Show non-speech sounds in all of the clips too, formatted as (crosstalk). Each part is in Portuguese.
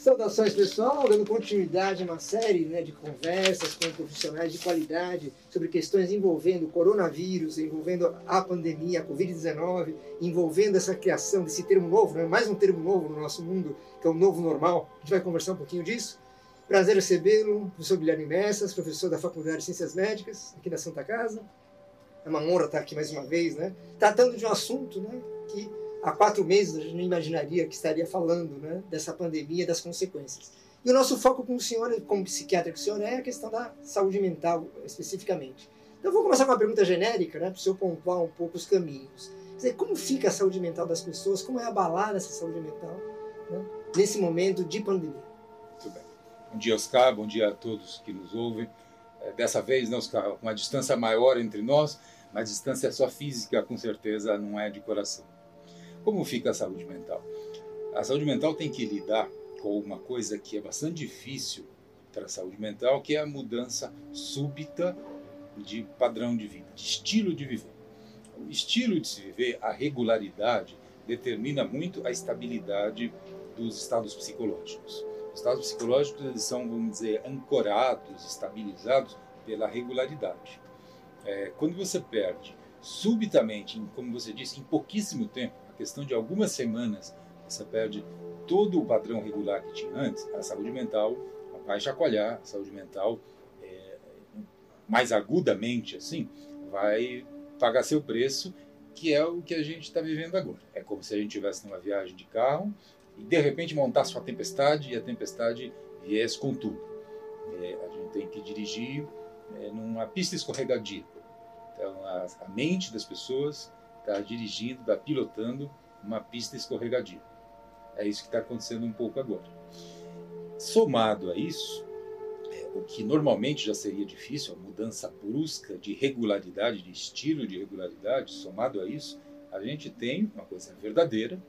Saudações pessoal, dando continuidade a uma série né, de conversas com profissionais de qualidade sobre questões envolvendo o coronavírus, envolvendo a pandemia, a Covid-19, envolvendo essa criação desse termo novo, né, mais um termo novo no nosso mundo, que é o novo normal. A gente vai conversar um pouquinho disso. Prazer recebê-lo, professor Guilherme Messas, professor da Faculdade de Ciências Médicas, aqui da Santa Casa. É uma honra estar aqui mais uma vez, né, tratando de um assunto né, que há quatro meses a gente não imaginaria que estaria falando né, dessa pandemia, das consequências. E o nosso foco com o senhor, como psiquiatra que o senhor é, a questão da saúde mental especificamente. Então vou começar com uma pergunta genérica, né, para o senhor pontuar um pouco os caminhos. Quer dizer, como fica a saúde mental das pessoas, como é abalada essa saúde mental né, nesse momento de pandemia? Muito bem. Bom dia, Oscar, bom dia a todos que nos ouvem. É, dessa vez, né, Oscar, uma distância maior entre nós, mas distância só física, com certeza, não é de coração. Como fica a saúde mental? A saúde mental tem que lidar com uma coisa que é bastante difícil para a saúde mental, que é a mudança súbita de padrão de vida, de estilo de viver. O estilo de se viver, a regularidade, determina muito a estabilidade dos estados psicológicos. Os estados psicológicos eles são, vamos dizer, ancorados, estabilizados pela regularidade. É, quando você perde subitamente, como você disse, em pouquíssimo tempo, questão de algumas semanas, você perde todo o padrão regular que tinha antes, a saúde mental vai chacoalhar, a saúde mental, é, mais agudamente assim, vai pagar seu preço, que é o que a gente está vivendo agora. É como se a gente estivesse numa viagem de carro e de repente montasse uma tempestade e a tempestade viesse com tudo. É, a gente tem que dirigir é, numa pista escorregadia. Então, a, a mente das pessoas está dirigindo, está pilotando uma pista escorregadia. É isso que está acontecendo um pouco agora. Somado a isso, é, o que normalmente já seria difícil, a mudança brusca de regularidade, de estilo de regularidade, somado a isso, a gente tem uma coisa verdadeira,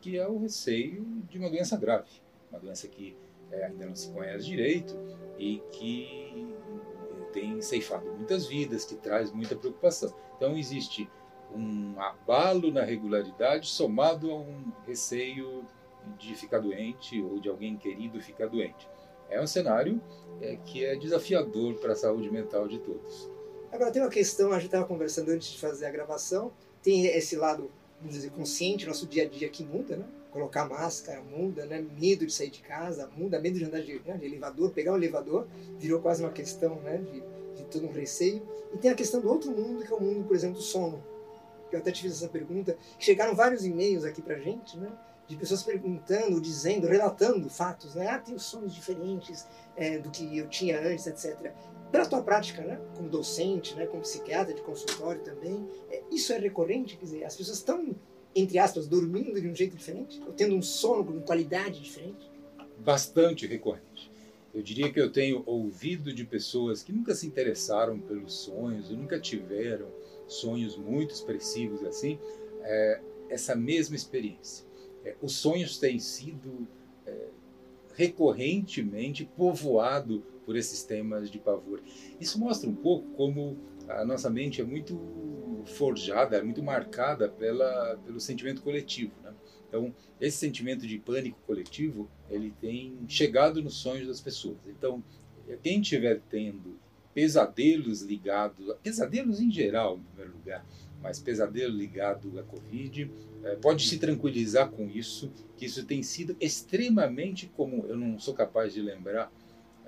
que é o receio de uma doença grave, uma doença que é, ainda não se conhece direito e que tem ceifado muitas vidas, que traz muita preocupação. Então existe um abalo na regularidade somado a um receio de ficar doente ou de alguém querido ficar doente. É um cenário é, que é desafiador para a saúde mental de todos. Agora tem uma questão, a gente estava conversando antes de fazer a gravação, tem esse lado, vamos dizer, consciente, nosso dia a dia que muda, né? Colocar máscara muda, né? Medo de sair de casa muda, medo de andar de, né? de elevador, pegar um elevador, virou quase uma questão, né? De, de todo um receio. E tem a questão do outro mundo, que é o mundo, por exemplo, do sono eu até te fiz essa pergunta, chegaram vários e-mails aqui pra gente, né? De pessoas perguntando, dizendo, relatando fatos, né? Ah, tenho sonhos diferentes é, do que eu tinha antes, etc. Pela tua prática, né? Como docente, né? Como psiquiatra de consultório também, é, isso é recorrente? Quer dizer, as pessoas estão, entre aspas, dormindo de um jeito diferente? Ou tendo um sono com qualidade diferente? Bastante recorrente. Eu diria que eu tenho ouvido de pessoas que nunca se interessaram pelos sonhos, nunca tiveram sonhos muito expressivos assim, é, essa mesma experiência. É, os sonhos têm sido é, recorrentemente povoado por esses temas de pavor. Isso mostra um pouco como a nossa mente é muito forjada, é muito marcada pela, pelo sentimento coletivo. Né? Então, esse sentimento de pânico coletivo, ele tem chegado nos sonhos das pessoas. Então, quem estiver tendo pesadelos ligados, pesadelos em geral, em primeiro lugar, mas pesadelo ligado à Covid, é, pode se tranquilizar com isso, que isso tem sido extremamente comum. Eu não sou capaz de lembrar,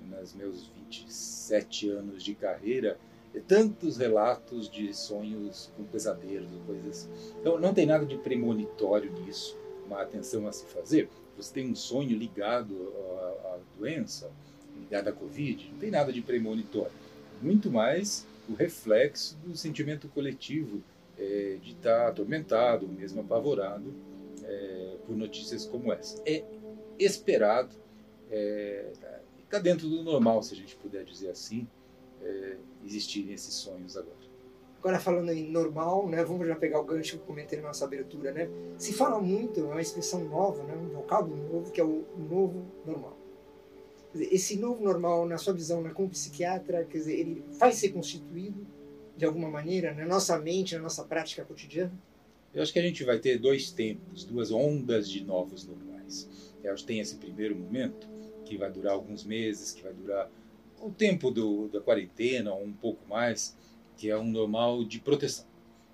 nos meus 27 anos de carreira, tantos relatos de sonhos com pesadelos, coisas. Então, não tem nada de premonitório nisso, uma atenção a se fazer. Você tem um sonho ligado à doença, ligado à Covid, não tem nada de premonitório muito mais o reflexo do sentimento coletivo é, de estar tá atormentado, mesmo apavorado é, por notícias como essa. É esperado, está é, tá dentro do normal, se a gente puder dizer assim, é, existirem esses sonhos agora. Agora falando em normal, né, vamos já pegar o gancho que eu comentei na nossa abertura, né? Se fala muito, é uma expressão nova, né, um vocábulo novo, que é o novo normal esse novo normal, na sua visão, né, como psiquiatra, quer dizer, ele vai ser constituído de alguma maneira na nossa mente, na nossa prática cotidiana? Eu acho que a gente vai ter dois tempos, duas ondas de novos normais. Eu acho que tem esse primeiro momento, que vai durar alguns meses, que vai durar o tempo do, da quarentena, ou um pouco mais, que é um normal de proteção.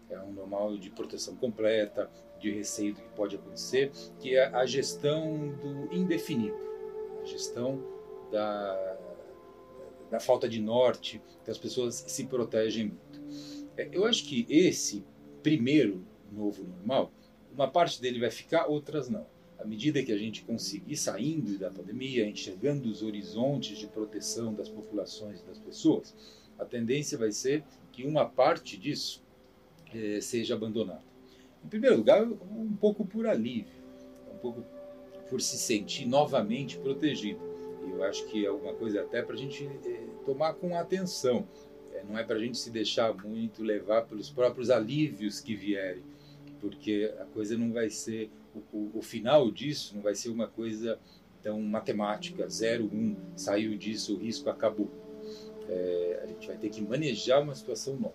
É um normal de proteção completa, de receio do que pode acontecer, que é a gestão do indefinido, a gestão da, da falta de norte, que as pessoas se protegem muito. É, eu acho que esse primeiro novo normal, uma parte dele vai ficar, outras não. À medida que a gente conseguir saindo da pandemia, enxergando os horizontes de proteção das populações e das pessoas, a tendência vai ser que uma parte disso eh, seja abandonada. Em primeiro lugar, um pouco por alívio, um pouco por se sentir novamente protegido. Eu acho que é uma coisa até para a gente eh, tomar com atenção. É, não é para a gente se deixar muito levar pelos próprios alívios que vierem, porque a coisa não vai ser o, o, o final disso não vai ser uma coisa tão matemática, 0, 1, um, saiu disso, o risco acabou. É, a gente vai ter que manejar uma situação nova.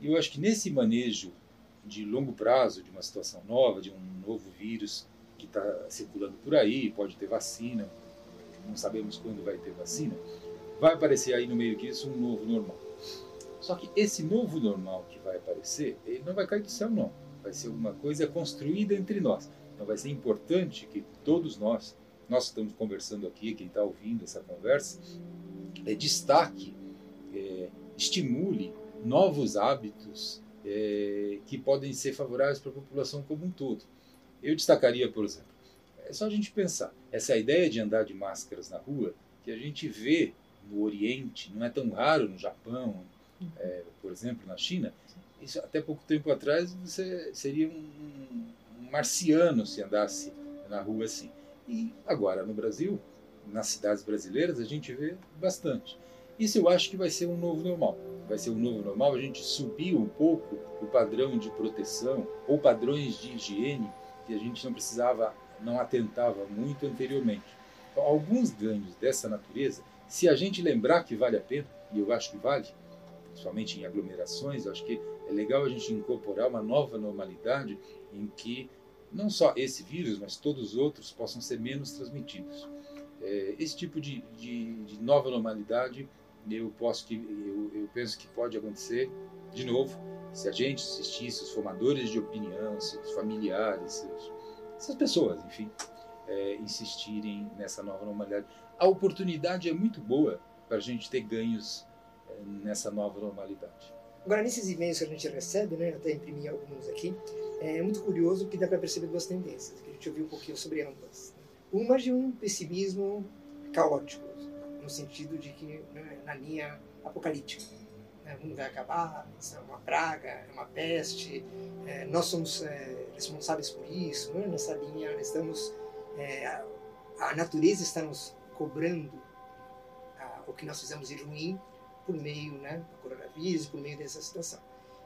E eu acho que nesse manejo de longo prazo, de uma situação nova, de um novo vírus que está circulando por aí, pode ter vacina, não sabemos quando vai ter vacina, vai aparecer aí no meio disso um novo normal. Só que esse novo normal que vai aparecer, ele não vai cair do céu, não vai ser uma coisa construída entre nós. Então vai ser importante que todos nós, nós estamos conversando aqui, quem está ouvindo essa conversa, é, destaque, é, estimule novos hábitos é, que podem ser favoráveis para a população como um todo. Eu destacaria, por exemplo, é só a gente pensar, essa ideia de andar de máscaras na rua, que a gente vê no Oriente, não é tão raro no Japão, é, por exemplo, na China, isso até pouco tempo atrás você seria um, um marciano se andasse na rua assim. E agora no Brasil, nas cidades brasileiras, a gente vê bastante. Isso eu acho que vai ser um novo normal. Vai ser um novo normal a gente subir um pouco o padrão de proteção ou padrões de higiene que a gente não precisava, não atentava muito anteriormente. Então, alguns ganhos dessa natureza, se a gente lembrar que vale a pena, e eu acho que vale, principalmente em aglomerações, acho que é legal a gente incorporar uma nova normalidade em que não só esse vírus, mas todos os outros possam ser menos transmitidos. É, esse tipo de, de, de, nova normalidade eu posso que eu, eu, penso que pode acontecer de novo se a gente assistir, se os formadores de opinião, se os familiares, se os, essas pessoas, enfim, é, insistirem nessa nova normalidade. A oportunidade é muito boa para a gente ter ganhos é, nessa nova normalidade. Agora, nesses e-mails que a gente recebe, né, até imprimi alguns aqui, é muito curioso que dá para perceber duas tendências, que a gente ouviu um pouquinho sobre ambas. Uma de um pessimismo caótico, no sentido de que, né, na linha apocalíptica, mundo vai acabar, isso é uma praga, é uma peste, é, nós somos é, responsáveis por isso, né, nessa linha, estamos, é, a, a, natureza está nos cobrando a, o que nós fizemos de ruim por meio né, do coronavírus, por meio dessa situação.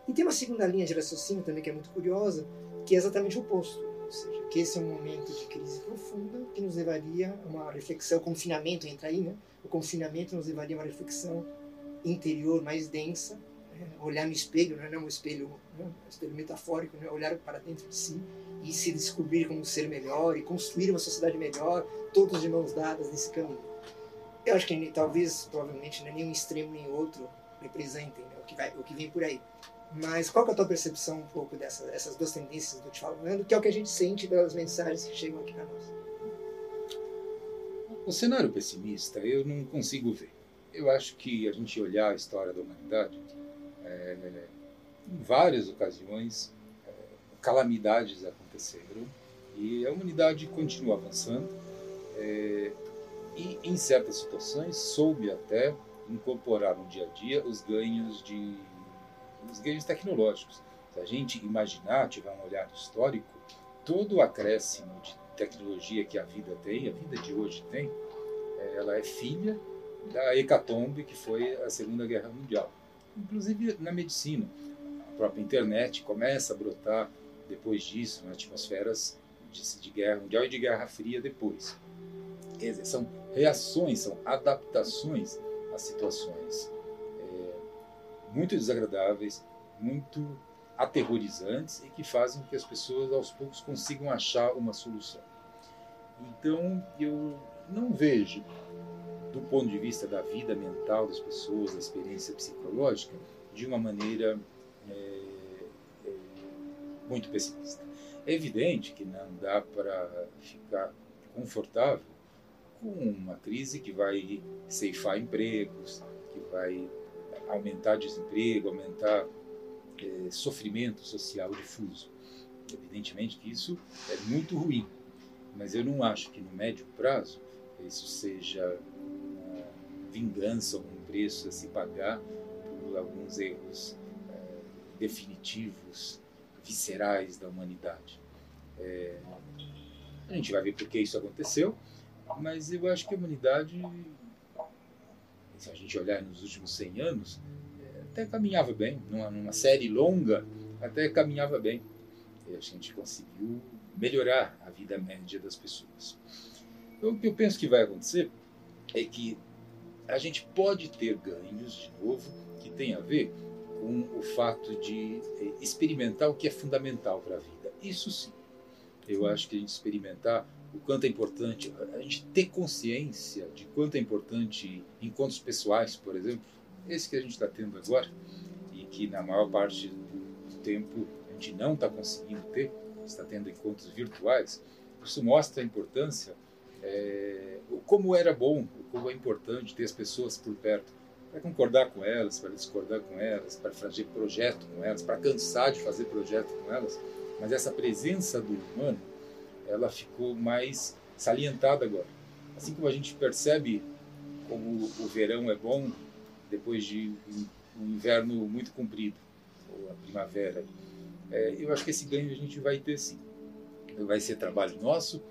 E tem uma segunda linha de raciocínio também que é muito curiosa, que é exatamente o oposto. Ou seja, que esse é um momento de crise profunda que nos levaria a uma reflexão, o confinamento entra aí, né? O confinamento nos levaria a uma reflexão interior mais densa, né? olhar no espelho, né? não um espelho, né? um espelho metafórico, né? olhar para dentro de si e se descobrir como um ser melhor e construir uma sociedade melhor, todos de mãos dadas nesse caminho. Eu acho que talvez, provavelmente, nem um extremo nem outro representem né, o, que vai, o que vem por aí. Mas qual é a tua percepção um pouco dessas, duas tendências que eu te falando, que é o que a gente sente pelas mensagens que chegam aqui para nós? O cenário pessimista eu não consigo ver. Eu acho que a gente olhar a história da humanidade, é, em várias ocasiões, é, calamidades aconteceram e a humanidade continua avançando. É, e em certas situações soube até incorporar no dia a dia os ganhos de os ganhos tecnológicos. Se a gente imaginar, tiver um olhar histórico, todo o acréscimo de tecnologia que a vida tem, a vida de hoje tem, é, ela é filha da hecatombe que foi a Segunda Guerra Mundial. Inclusive na medicina, a própria internet começa a brotar depois disso, nas atmosferas de, de guerra mundial e de guerra fria depois. Quer dizer, são reações, são adaptações a situações é, muito desagradáveis, muito aterrorizantes e que fazem que as pessoas aos poucos consigam achar uma solução. Então eu não vejo, do ponto de vista da vida mental das pessoas, da experiência psicológica, de uma maneira é, é, muito pessimista. É evidente que não dá para ficar confortável com uma crise que vai ceifar empregos, que vai aumentar desemprego, aumentar é, sofrimento social difuso. Evidentemente que isso é muito ruim, mas eu não acho que no médio prazo isso seja vingança ou um preço a se pagar por alguns erros é, definitivos, viscerais da humanidade. É, a gente vai ver por que isso aconteceu, mas eu acho que a humanidade, se a gente olhar nos últimos 100 anos, é, até caminhava bem, numa, numa série longa, até caminhava bem. E a gente conseguiu melhorar a vida média das pessoas. Então, o que eu penso que vai acontecer é que a gente pode ter ganhos de novo que tem a ver com o fato de eh, experimentar o que é fundamental para a vida. Isso sim. Eu acho que a gente experimentar o quanto é importante, a gente ter consciência de quanto é importante encontros pessoais, por exemplo, esse que a gente está tendo agora, e que na maior parte do tempo a gente não está conseguindo ter, está tendo encontros virtuais, isso mostra a importância, é, como era bom, como é importante ter as pessoas por perto, para concordar com elas, para discordar com elas, para fazer projeto com elas, para cansar de fazer projeto com elas, mas essa presença do humano, ela ficou mais salientada agora. Assim como a gente percebe como o verão é bom depois de um inverno muito comprido, ou a primavera, é, eu acho que esse ganho a gente vai ter sim. Vai ser trabalho nosso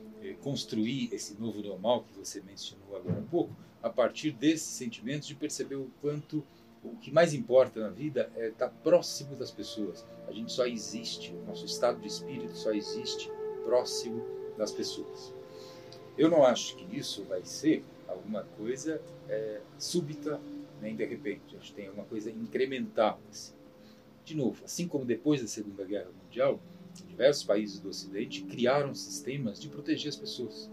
construir esse novo normal que você mencionou agora há pouco, a partir desses sentimentos de perceber o quanto o que mais importa na vida é estar próximo das pessoas. A gente só existe, o nosso estado de espírito só existe próximo das pessoas. Eu não acho que isso vai ser alguma coisa é, súbita nem de repente. Acho que tem alguma coisa incremental. Assim de novo, assim como depois da Segunda Guerra Mundial, diversos países do Ocidente criaram sistemas de proteger as pessoas.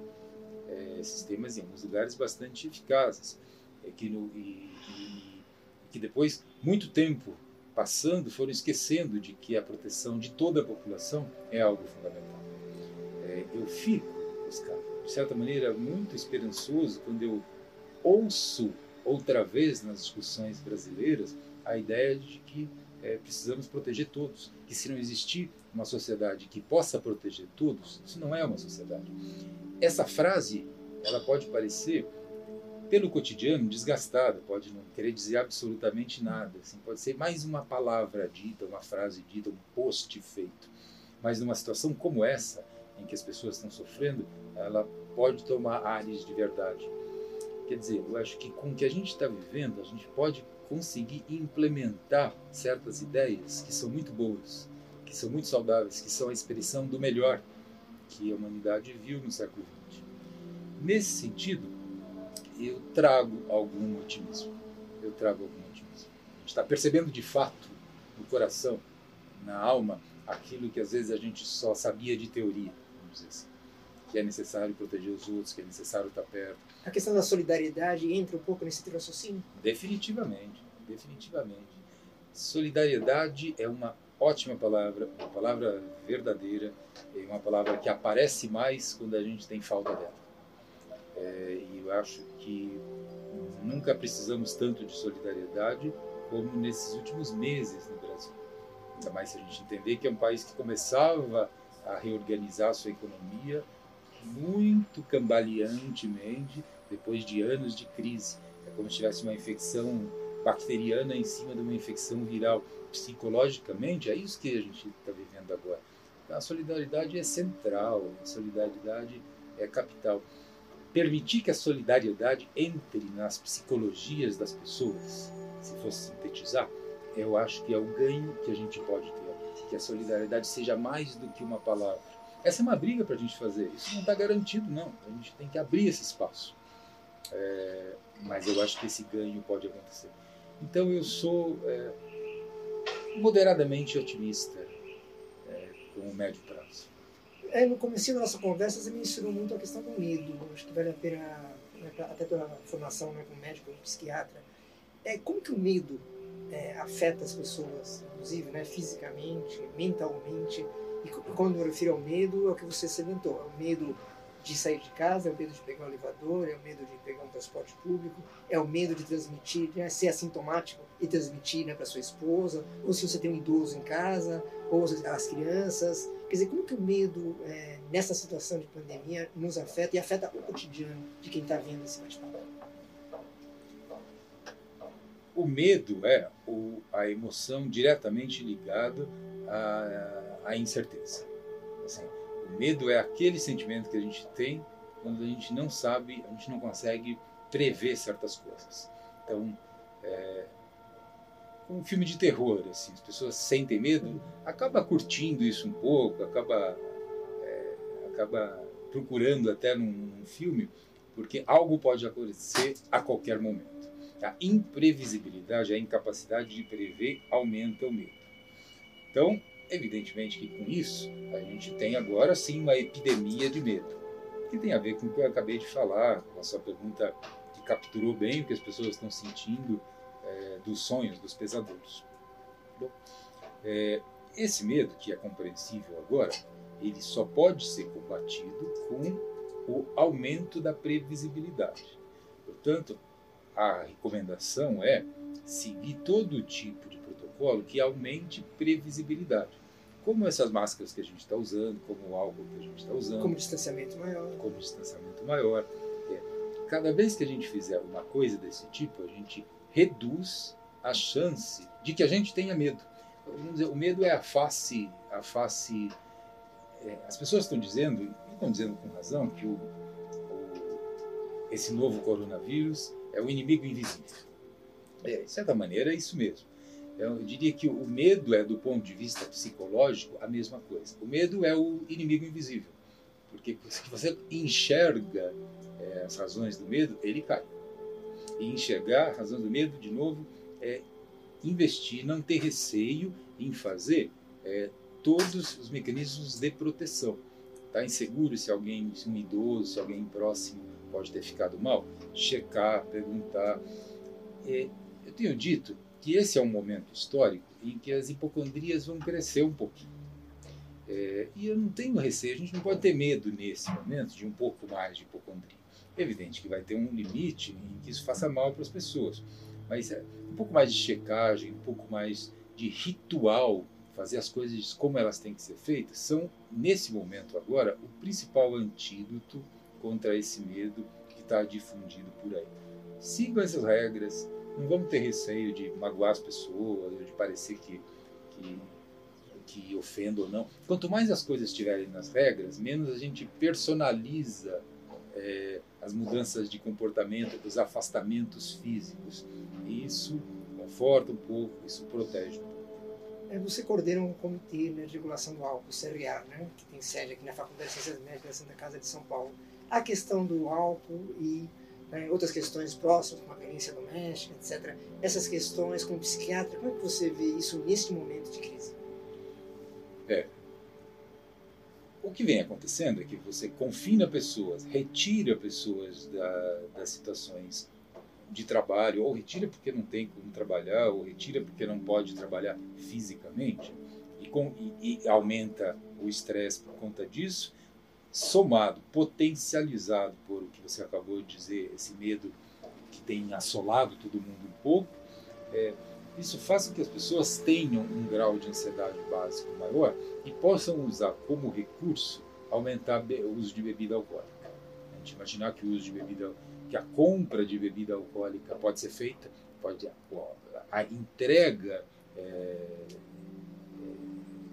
É, sistemas, em alguns lugares, bastante eficazes. É, que, no, e, e, que depois, muito tempo passando, foram esquecendo de que a proteção de toda a população é algo fundamental. É, eu fico, Oscar, de certa maneira, muito esperançoso quando eu ouço outra vez nas discussões brasileiras a ideia de que é, precisamos proteger todos. Que se não existir uma sociedade que possa proteger todos, isso não é uma sociedade. Essa frase, ela pode parecer, pelo cotidiano, desgastada, pode não querer dizer absolutamente nada. Assim, pode ser mais uma palavra dita, uma frase dita, um post feito. Mas numa situação como essa, em que as pessoas estão sofrendo, ela pode tomar ares de verdade. Quer dizer, eu acho que com o que a gente está vivendo, a gente pode conseguir implementar certas ideias que são muito boas, que são muito saudáveis, que são a expressão do melhor que a humanidade viu no século XX. Nesse sentido, eu trago algum otimismo. Eu trago algum otimismo. A gente está percebendo de fato no coração, na alma, aquilo que às vezes a gente só sabia de teoria, vamos dizer assim. Que é necessário proteger os outros, que é necessário estar perto, a questão da solidariedade entra um pouco nesse teu raciocínio? Definitivamente, definitivamente. Solidariedade é uma ótima palavra, uma palavra verdadeira, é uma palavra que aparece mais quando a gente tem falta dela. É, e eu acho que nunca precisamos tanto de solidariedade como nesses últimos meses no Brasil. Ainda mais se a gente entender que é um país que começava a reorganizar a sua economia muito cambaleantemente depois de anos de crise. É como se tivesse uma infecção bacteriana em cima de uma infecção viral. Psicologicamente, é isso que a gente está vivendo agora. Então, a solidariedade é central, a solidariedade é capital. Permitir que a solidariedade entre nas psicologias das pessoas, se fosse sintetizar, eu acho que é o ganho que a gente pode ter. Que a solidariedade seja mais do que uma palavra. Essa é uma briga para a gente fazer. Isso não está garantido, não. A gente tem que abrir esse espaço. É, mas eu acho que esse ganho pode acontecer. Então eu sou é, moderadamente otimista é, com o médio prazo. É, no começo da nossa conversa, você mencionou muito a questão do medo. Acho que vale a pena, né, até pela formação né, como médico, como psiquiatra, é, como que o medo é, afeta as pessoas, inclusive né, fisicamente, mentalmente? E quando eu me refiro ao medo, é o que você salientou, é o medo de sair de casa, é o medo de pegar um elevador, é o medo de pegar um transporte público, é o medo de transmitir, né, ser assintomático e transmitir né, para sua esposa, ou se você tem um idoso em casa, ou as crianças. Quer dizer, como que o medo, é, nessa situação de pandemia, nos afeta e afeta o cotidiano de quem está vendo esse bate-papo? O medo é o, a emoção diretamente ligada à, à incerteza. Assim, o medo é aquele sentimento que a gente tem quando a gente não sabe, a gente não consegue prever certas coisas. Então, é, um filme de terror, assim, as pessoas sentem medo, acaba curtindo isso um pouco, acaba, é, acaba procurando até num, num filme, porque algo pode acontecer a qualquer momento. A imprevisibilidade, a incapacidade de prever aumenta o medo. Então, Evidentemente que com isso a gente tem agora sim uma epidemia de medo, que tem a ver com o que eu acabei de falar, com a sua pergunta que capturou bem o que as pessoas estão sentindo é, dos sonhos, dos pesadelos. Bom, é, esse medo, que é compreensível agora, ele só pode ser combatido com o aumento da previsibilidade. Portanto, a recomendação é seguir todo tipo de protocolo que aumente previsibilidade. Como essas máscaras que a gente está usando, como o álcool que a gente está usando. Como distanciamento maior. Como distanciamento maior. É. Cada vez que a gente fizer uma coisa desse tipo, a gente reduz a chance de que a gente tenha medo. Vamos dizer, o medo é a face, a face. É, as pessoas estão dizendo, e estão dizendo com razão, que o, o, esse novo coronavírus é o inimigo invisível. É, de certa maneira, é isso mesmo. Eu diria que o medo é, do ponto de vista psicológico, a mesma coisa. O medo é o inimigo invisível. Porque (laughs) se você enxerga é, as razões do medo, ele cai. E enxergar a razão do medo, de novo, é investir, não ter receio em fazer é, todos os mecanismos de proteção. Está inseguro se alguém, se um idoso, se alguém próximo pode ter ficado mal? Checar, perguntar. É, eu tenho dito que esse é um momento histórico em que as hipocondrias vão crescer um pouquinho. É, e eu não tenho receio, a gente não pode ter medo nesse momento de um pouco mais de hipocondria. É evidente que vai ter um limite em que isso faça mal para as pessoas, mas é, um pouco mais de checagem, um pouco mais de ritual, fazer as coisas como elas têm que ser feitas, são, nesse momento agora, o principal antídoto contra esse medo que está difundido por aí. Sigam essas regras, não vamos ter receio de magoar as pessoas, de parecer que, que, que ofenda ou não. Quanto mais as coisas estiverem nas regras, menos a gente personaliza é, as mudanças de comportamento, os afastamentos físicos. E isso conforta um pouco, isso protege um pouco. É, você coordena um comitê né, de regulação do álcool, CRA, né, que tem sede aqui na Faculdade de Ciências Médicas da Santa Casa de São Paulo. A questão do álcool e né, outras questões próximas, como a violência doméstica, etc. Essas questões, como psiquiatra, como é que você vê isso neste momento de crise? É. O que vem acontecendo é que você confina pessoas, retira pessoas da, das situações de trabalho, ou retira porque não tem como trabalhar, ou retira porque não pode trabalhar fisicamente, e, com, e, e aumenta o estresse por conta disso, somado, potencializado por o que você acabou de dizer, esse medo que tem assolado todo mundo um pouco, é, isso faz com que as pessoas tenham um grau de ansiedade básico maior e possam usar como recurso aumentar o uso de bebida alcoólica. A gente imaginar que o uso de bebida, que a compra de bebida alcoólica pode ser feita, pode a entrega é,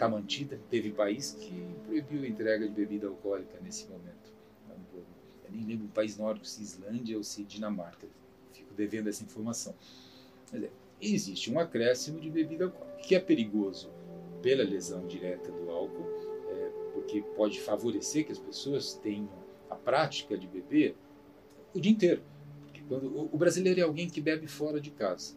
está mantida. Teve país que proibiu a entrega de bebida alcoólica nesse momento. Eu nem lembro um país nórdico, se Islândia ou se Dinamarca. Fico devendo essa informação. Mas é, existe um acréscimo de bebida alcoólica, que é perigoso pela lesão direta do álcool, é, porque pode favorecer que as pessoas tenham a prática de beber o dia inteiro. Porque quando, o, o brasileiro é alguém que bebe fora de casa.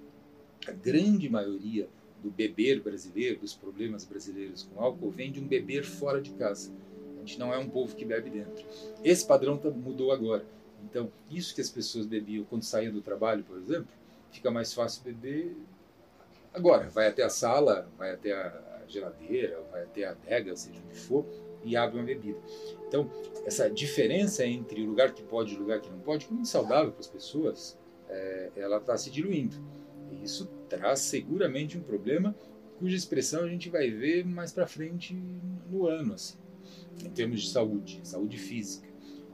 A grande maioria do beber brasileiro, dos problemas brasileiros com álcool, vem de um beber fora de casa. gente não é um povo que bebe dentro. Esse padrão tá, mudou agora. Então, isso que as pessoas bebiam quando saíam do trabalho, por exemplo, fica mais fácil beber agora. Vai até a sala, vai até a geladeira, vai até a adega, seja o que for, e abre uma bebida. Então, essa diferença entre o lugar que pode e o lugar que não pode, que é muito saudável para as pessoas, é, ela está se diluindo. Isso traz seguramente um problema cuja expressão a gente vai ver mais para frente no ano, assim, em termos de saúde, saúde física.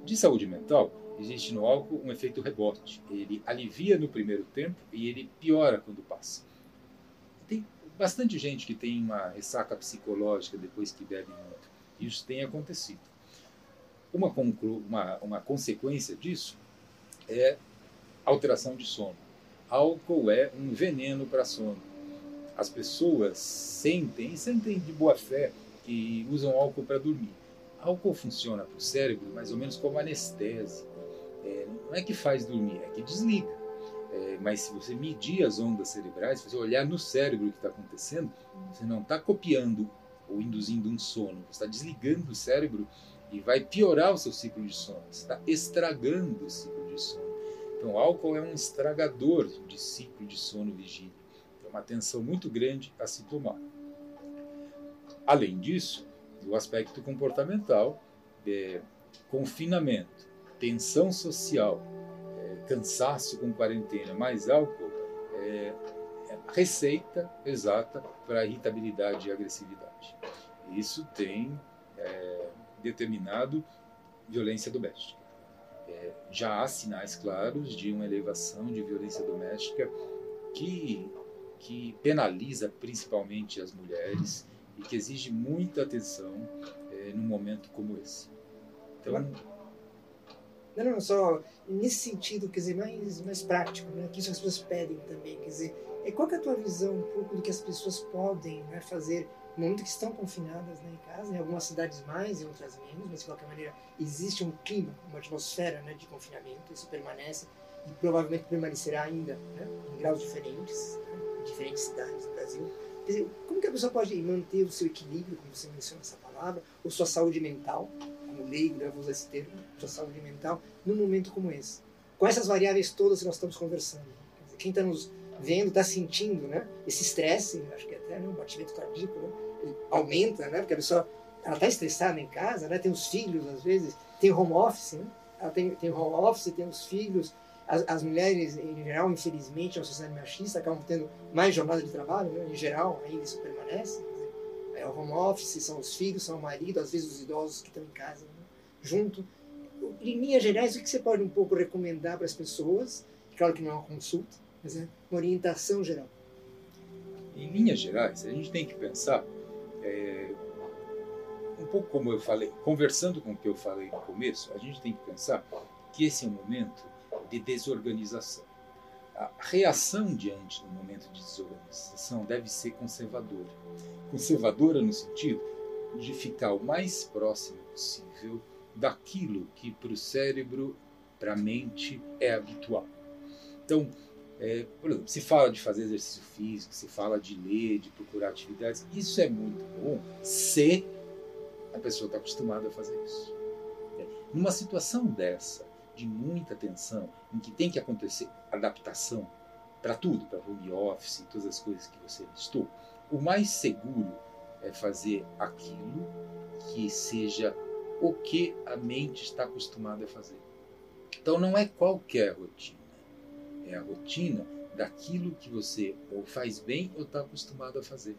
De saúde mental, existe no álcool um efeito rebote. Ele alivia no primeiro tempo e ele piora quando passa. Tem bastante gente que tem uma ressaca psicológica depois que bebe muito. Isso tem acontecido. Uma, uma, uma consequência disso é alteração de sono. Álcool é um veneno para sono. As pessoas sentem, sentem de boa fé, que usam álcool para dormir. Álcool funciona para o cérebro mais ou menos como anestésico. É, não é que faz dormir, é que desliga. É, mas se você medir as ondas cerebrais, se você olhar no cérebro o que está acontecendo, você não está copiando ou induzindo um sono, você está desligando o cérebro e vai piorar o seu ciclo de sono, você está estragando o ciclo de sono. Então, o álcool é um estragador de ciclo de sono vigília. É uma atenção muito grande a se tomar. Além disso, o aspecto comportamental, é, confinamento, tensão social, é, cansaço com quarentena, mais álcool, é, é receita exata para irritabilidade e agressividade. Isso tem é, determinado violência doméstica. É, já há sinais claros de uma elevação de violência doméstica que, que penaliza principalmente as mulheres e que exige muita atenção é, num momento como esse. Então, não, não, só nesse sentido, quer dizer, mais, mais prático, né? que isso as pessoas pedem também, quer dizer, é, qual é a tua visão um pouco do que as pessoas podem né, fazer no momento que estão confinadas né, em casa, em algumas cidades mais, em outras menos, mas de qualquer maneira existe um clima, uma atmosfera né, de confinamento, isso permanece e provavelmente permanecerá ainda né, em graus diferentes, né, em diferentes cidades do Brasil. Quer dizer, como que a pessoa pode manter o seu equilíbrio, como você menciona essa palavra, ou sua saúde mental, como leigo, né, vou usar esse termo, sua saúde mental, num momento como esse? Com essas variáveis todas que nós estamos conversando. Dizer, quem está nos vendo, está sentindo né, esse estresse, acho que até né, um batimento cardíaco, né, aumenta, né, porque a pessoa ela está estressada em casa, né, tem os filhos às vezes, tem home office, né, ela tem, tem home office, tem os filhos, as, as, mulheres em geral, infelizmente, na sociedade machista, acabam tendo mais jornada de trabalho, né, em geral, ainda isso permanece, é o home office, são os filhos, são o marido, às vezes os idosos que estão em casa né, junto. Em linhas gerais, o que você pode um pouco recomendar para as pessoas? Claro que não é uma consulta, mas é uma orientação geral. Em linhas gerais, a gente tem que pensar é, um pouco como eu falei, conversando com o que eu falei no começo, a gente tem que pensar que esse é um momento de desorganização. A reação diante do momento de desorganização deve ser conservadora. Conservadora no sentido de ficar o mais próximo possível daquilo que para o cérebro, para a mente, é habitual. Então, é, por exemplo, se fala de fazer exercício físico, se fala de ler, de procurar atividades, isso é muito bom se a pessoa está acostumada a fazer isso. É, numa situação dessa, de muita tensão, em que tem que acontecer adaptação para tudo, para home office, todas as coisas que você listou, o mais seguro é fazer aquilo que seja o que a mente está acostumada a fazer. Então não é qualquer rotina é a rotina daquilo que você ou faz bem ou está acostumado a fazer.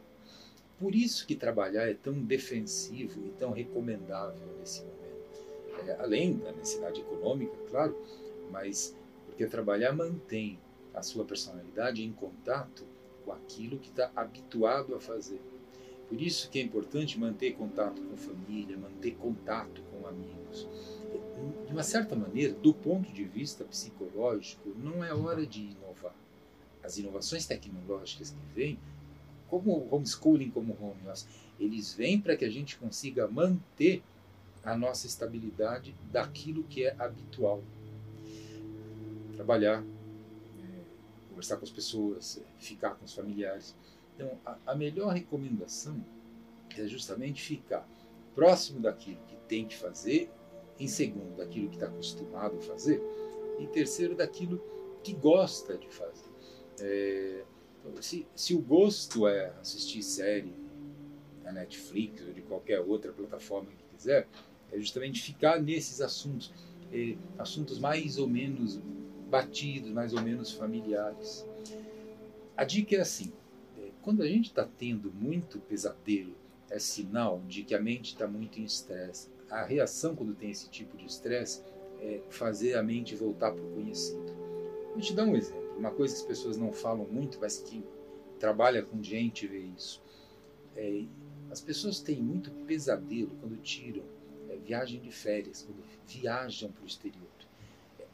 Por isso que trabalhar é tão defensivo e tão recomendável nesse momento. É, além da necessidade econômica, claro, mas porque trabalhar mantém a sua personalidade em contato com aquilo que está habituado a fazer. Por isso que é importante manter contato com família, manter contato com amigos de uma certa maneira, do ponto de vista psicológico, não é hora de inovar. As inovações tecnológicas que vêm, como homeschooling, como home office, eles vêm para que a gente consiga manter a nossa estabilidade daquilo que é habitual. Trabalhar, é, conversar com as pessoas, é, ficar com os familiares. Então, a, a melhor recomendação é justamente ficar próximo daquilo que tem que fazer, em segundo, daquilo que está acostumado a fazer, e terceiro, daquilo que gosta de fazer. É, se, se o gosto é assistir série na Netflix ou de qualquer outra plataforma que quiser, é justamente ficar nesses assuntos, é, assuntos mais ou menos batidos, mais ou menos familiares. A dica é assim: é, quando a gente está tendo muito pesadelo, é sinal de que a mente está muito em estresse. A reação quando tem esse tipo de estresse é fazer a mente voltar para o conhecido. Vou te dar um exemplo. Uma coisa que as pessoas não falam muito, mas que trabalha com gente vê isso. É, as pessoas têm muito pesadelo quando tiram é, viagem de férias, quando viajam para o exterior.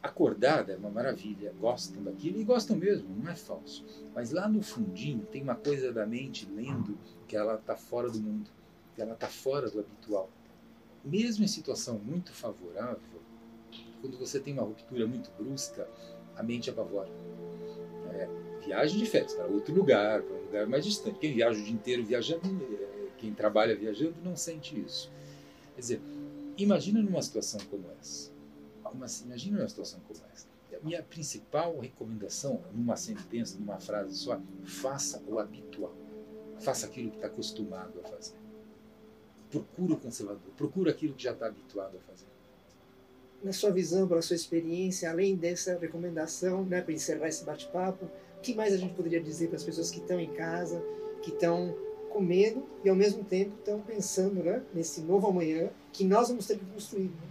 Acordada é uma maravilha, gostam daquilo e gostam mesmo, não é falso. Mas lá no fundinho tem uma coisa da mente lendo que ela está fora do mundo, que ela está fora do habitual. Mesmo em situação muito favorável, quando você tem uma ruptura muito brusca, a mente apavora. É, viagem de férias para outro lugar, para um lugar mais distante. Quem viaja o dia inteiro viajando, é, quem trabalha viajando, não sente isso. Quer dizer, imagina numa situação como essa mas imagina uma situação como essa. A minha principal recomendação, numa sentença, numa frase só, faça o habitual. Faça aquilo que está acostumado a fazer. Procura o conservador, procura aquilo que já está habituado a fazer. Na sua visão, pela sua experiência, além dessa recomendação, né, para encerrar esse bate-papo, o que mais a gente poderia dizer para as pessoas que estão em casa, que estão com medo e ao mesmo tempo estão pensando né, nesse novo amanhã que nós vamos ter que construir? Né?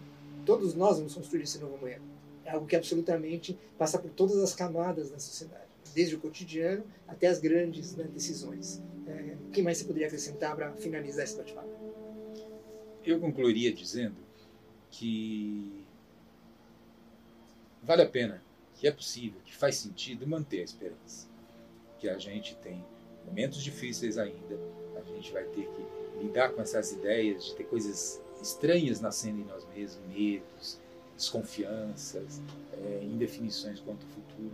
todos nós vamos construir esse novo amanhã. É algo que absolutamente passa por todas as camadas da sociedade, desde o cotidiano até as grandes né, decisões. É, o que mais você poderia acrescentar para finalizar esse bate-papo? Eu concluiria dizendo que vale a pena, que é possível, que faz sentido manter a esperança. Que a gente tem momentos difíceis ainda, a gente vai ter que lidar com essas ideias de ter coisas estranhas nascendo em nós mesmos, medos, desconfianças, é, indefinições quanto ao futuro,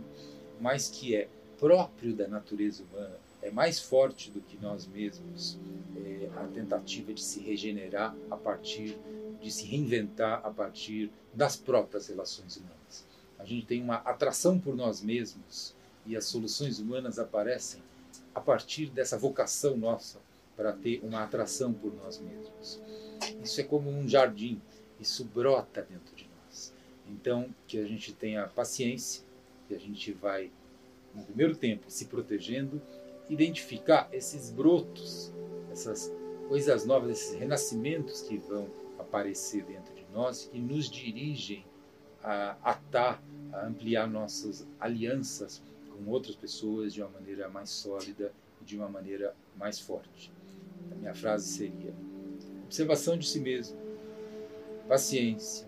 mas que é próprio da natureza humana, é mais forte do que nós mesmos, é, a tentativa de se regenerar a partir, de se reinventar a partir das próprias relações humanas. A gente tem uma atração por nós mesmos e as soluções humanas aparecem a partir dessa vocação nossa para ter uma atração por nós mesmos. Isso é como um jardim, isso brota dentro de nós. Então, que a gente tenha paciência, que a gente vai, no primeiro tempo, se protegendo, identificar esses brotos, essas coisas novas, esses renascimentos que vão aparecer dentro de nós e nos dirigem a atar, a ampliar nossas alianças com outras pessoas de uma maneira mais sólida e de uma maneira mais forte. A minha frase seria: observação de si mesmo, paciência,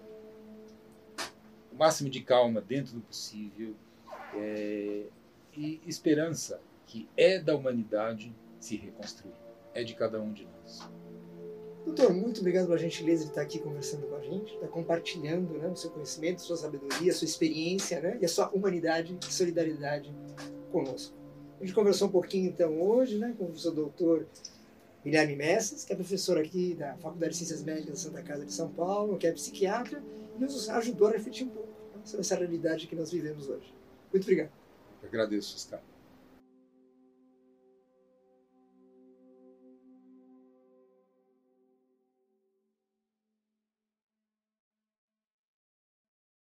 o máximo de calma dentro do possível é, e esperança que é da humanidade se reconstruir, é de cada um de nós. Doutor, muito obrigado pela gentileza de estar aqui conversando com a gente, estar compartilhando né, o seu conhecimento, sua sabedoria, sua experiência né, e a sua humanidade e solidariedade conosco. A gente conversou um pouquinho então hoje né, com o professor doutor Guilherme Messas, que é professor aqui da Faculdade de Ciências Médicas da Santa Casa de São Paulo, que é psiquiatra, e nos ajudou a refletir um pouco sobre essa realidade que nós vivemos hoje. Muito obrigado. Eu agradeço, Oscar.